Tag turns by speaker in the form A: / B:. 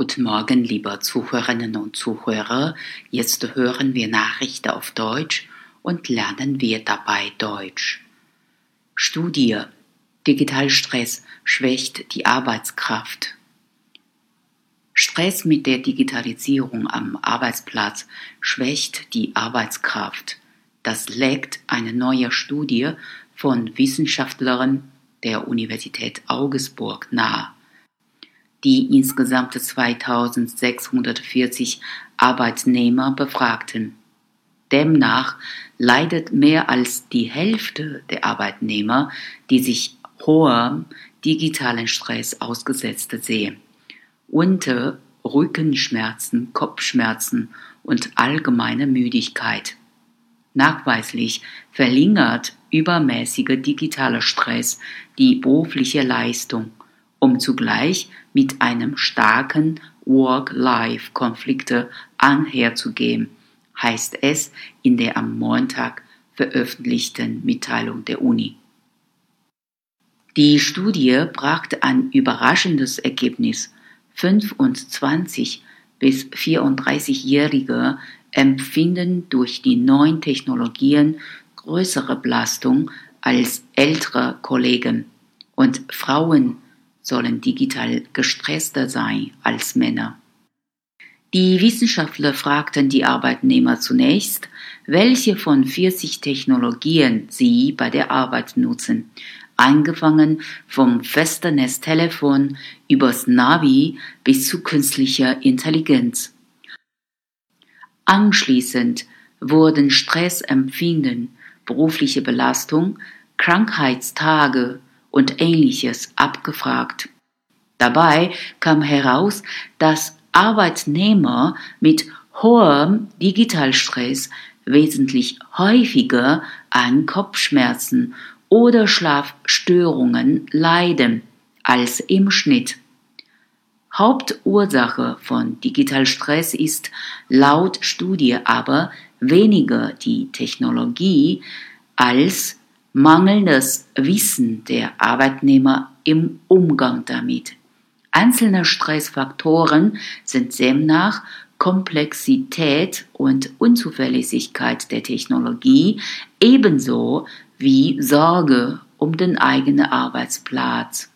A: Guten Morgen, liebe Zuhörerinnen und Zuhörer. Jetzt hören wir Nachrichten auf Deutsch und lernen wir dabei Deutsch. Studie Digitalstress schwächt die Arbeitskraft. Stress mit der Digitalisierung am Arbeitsplatz schwächt die Arbeitskraft. Das legt eine neue Studie von Wissenschaftlern der Universität Augsburg nahe, die insgesamt 2640 Arbeitnehmer befragten. Demnach leidet mehr als die Hälfte der Arbeitnehmer, die sich hohem digitalen Stress ausgesetzt sehen, unter Rückenschmerzen, Kopfschmerzen und allgemeine Müdigkeit. Nachweislich verringert übermäßiger digitaler Stress die berufliche Leistung, um zugleich mit einem starken Work-Life-Konflikte einherzugehen, heißt es in der am Montag veröffentlichten Mitteilung der Uni. Die Studie brachte ein überraschendes Ergebnis. 25 bis 34-Jährige empfinden durch die neuen Technologien größere Belastung als ältere Kollegen und Frauen sollen digital gestresster sein als Männer. Die Wissenschaftler fragten die Arbeitnehmer zunächst, welche von 40 Technologien sie bei der Arbeit nutzen, angefangen vom Festnetztelefon übers Navi bis zu künstlicher Intelligenz. Anschließend wurden Stressempfinden, berufliche Belastung, Krankheitstage und ähnliches abgefragt. Dabei kam heraus, dass Arbeitnehmer mit hohem Digitalstress wesentlich häufiger an Kopfschmerzen oder Schlafstörungen leiden als im Schnitt. Hauptursache von Digitalstress ist laut Studie aber weniger die Technologie als mangelndes Wissen der Arbeitnehmer im Umgang damit. Einzelne Stressfaktoren sind demnach Komplexität und Unzuverlässigkeit der Technologie ebenso wie Sorge um den eigenen Arbeitsplatz.